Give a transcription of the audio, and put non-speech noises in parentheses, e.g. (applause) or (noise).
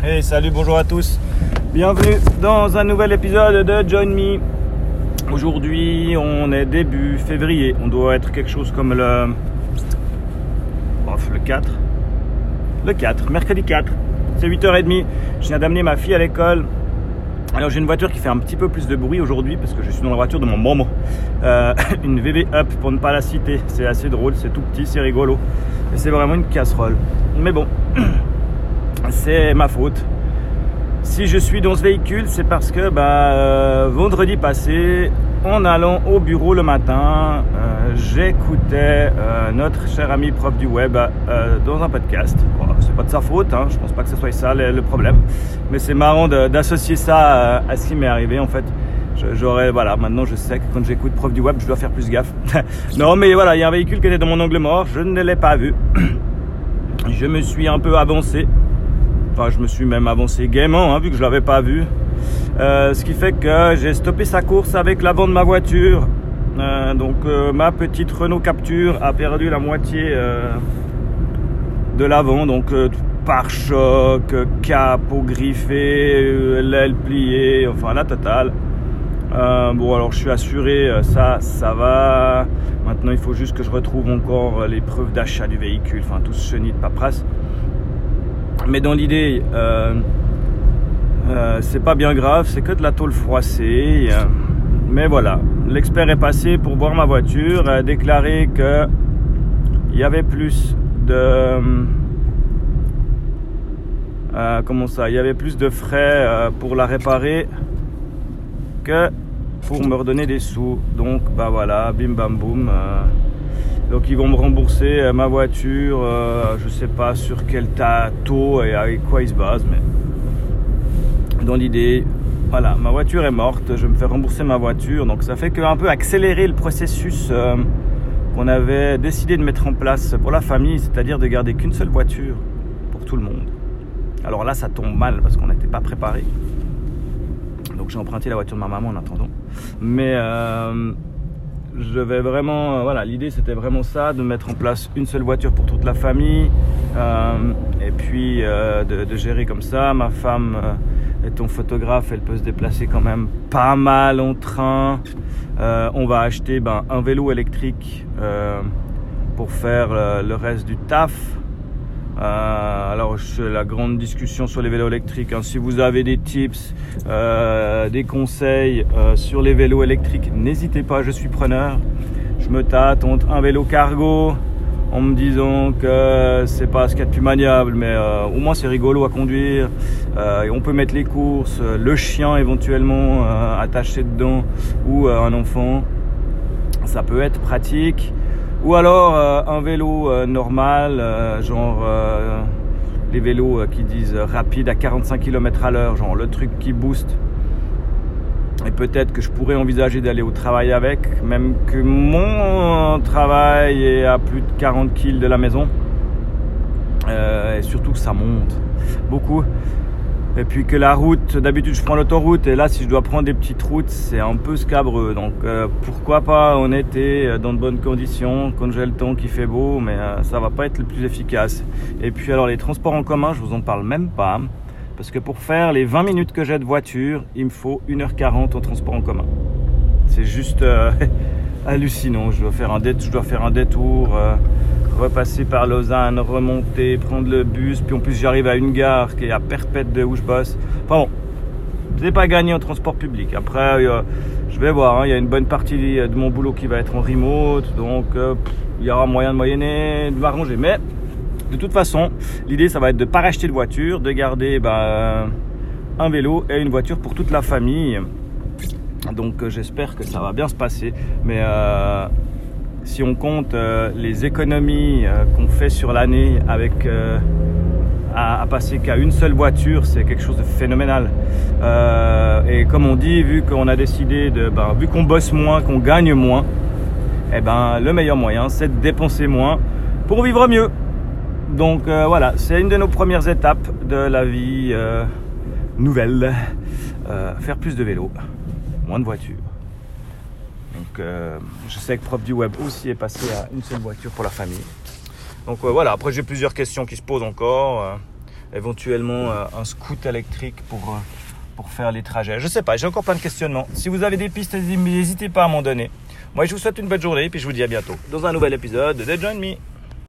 Hey, salut, bonjour à tous. Bienvenue dans un nouvel épisode de Join Me. Aujourd'hui, on est début février. On doit être quelque chose comme le. Bref, le 4. Le 4, mercredi 4. C'est 8h30. Je viens d'amener ma fille à l'école. Alors j'ai une voiture qui fait un petit peu plus de bruit aujourd'hui parce que je suis dans la voiture de mon maman. Euh, (laughs) une VV Up pour ne pas la citer. C'est assez drôle, c'est tout petit, c'est rigolo. Et c'est vraiment une casserole. Mais bon, (clears throat) c'est ma faute. Si je suis dans ce véhicule, c'est parce que bah, euh, vendredi passé, en allant au bureau le matin, euh, j'écoutais euh, notre cher ami prof du web dans un podcast. C'est pas de sa faute, hein, je pense pas que ce soit ça le, problème, mais c'est marrant d'associer ça à ce qui m'est arrivé en fait. J'aurais, voilà, maintenant je sais que quand j'écoute prof du web, je dois faire plus gaffe. (laughs) non, mais voilà, il y a un véhicule qui était dans mon angle mort, je ne l'ai pas vu. (clears throat) je me suis un peu avancé. Je me suis même avancé gaiement, hein, vu que je l'avais pas vu. Euh, ce qui fait que j'ai stoppé sa course avec l'avant de ma voiture. Euh, donc euh, ma petite Renault Capture a perdu la moitié de l'avant. Donc pare-choc, capot griffé, l'aile pliée, enfin la totale. Bon alors je suis assuré, ça, ça va. Maintenant il faut juste que je retrouve encore les preuves d'achat du véhicule, enfin tout ce chenille de paperasse. Mais dans l'idée, euh, euh, c'est pas bien grave, c'est que de la tôle froissée. euh, mais voilà, l'expert est passé pour voir ma voiture, a déclaré que il y avait plus de comment ça, il y avait plus de frais pour la réparer que pour me redonner des sous. Donc bah voilà, bim bam boum. Donc ils vont me rembourser euh, ma voiture, euh, je sais pas sur quel ta- taux et avec quoi ils se basent, mais dans l'idée, voilà, ma voiture est morte, je me fais rembourser ma voiture, donc ça fait que un peu accélérer le processus euh, qu'on avait décidé de mettre en place pour la famille, c'est-à-dire de garder qu'une seule voiture pour tout le monde. Alors là, ça tombe mal parce qu'on n'était pas préparé. Donc j'ai emprunté la voiture de ma maman en attendant. Mais euh, je vais vraiment, euh, voilà, l'idée c'était vraiment ça, de mettre en place une seule voiture pour toute la famille, euh, et puis euh, de, gérer comme ça. Ma femme euh, étant photographe, elle peut se déplacer quand même pas mal en train. On va acheter ben, un vélo électrique pour faire le reste du taf. Euh, alors, la grande discussion sur les vélos électriques. hein. Si vous avez des tips, euh, des conseils euh, sur les vélos électriques, n'hésitez pas, je suis preneur. Je me tâte entre un vélo cargo, en me disant que c'est pas ce qu'il y a de plus maniable, mais au moins c'est rigolo à conduire. On peut mettre les courses, le chien éventuellement attaché dedans ou un enfant. Ça peut être pratique. Ou alors euh, un vélo euh, normal, euh, genre les vélos qui disent rapide à 45 km à l'heure, genre le truc qui booste. Et peut-être que je pourrais envisager d'aller au travail avec, même que mon travail est à plus de 40 km de la maison. Et surtout que ça monte beaucoup. Et puis que la route, d'habitude je prends l'autoroute et là si je dois prendre des petites routes c'est un peu scabreux. Donc euh, pourquoi pas en été euh, dans de bonnes conditions, quand j'ai le temps qui fait beau, mais euh, ça va pas être le plus efficace. Et puis alors les transports en commun, je vous en parle même pas. Parce que pour faire les 20 minutes que j'ai de voiture, il me faut 1h40 en transport en commun. C'est juste euh, (laughs) hallucinant. Je dois faire un, je détour, euh, repasser par Lausanne, remonter, prendre le bus. Puis en plus, j'arrive à une gare qui est à perpète de où je bosse. Enfin bon, c'est pas gagné en transport public. Après, euh, je vais voir. hein, Il y a une bonne partie de mon boulot qui va être en remote. Donc, euh, il y aura moyen de moyenner, de m'arranger. Mais de toute façon, l'idée, ça va être de ne pas racheter de voiture, de garder bah, un vélo et une voiture pour toute la famille. Donc euh, j'espère que ça va bien se passer. Mais euh, si on compte euh, les économies qu'on fait sur l'année avec à, passer qu'à une seule voiture, c'est quelque chose de phénoménal. Et comme on dit, vu qu'on a décidé de, ben, vu qu'on bosse moins, qu'on gagne moins, eh ben le meilleur moyen, c'est de dépenser moins pour vivre mieux. Donc voilà, c'est une de nos premières étapes de la vie nouvelle. Faire plus de vélo, moins de voitures. Donc euh, je sais que Prof du Web aussi est passé à une seule voiture pour la famille. Donc euh, voilà, après j'ai plusieurs questions qui se posent encore. Euh, éventuellement un scoot électrique pour, pour faire les trajets. Je sais pas, j'ai encore plein de questionnements. Si vous avez des pistes, n'hésitez pas à m'en donner. Moi, je vous souhaite une bonne journée et puis je vous dis à bientôt dans un nouvel épisode de Join Me.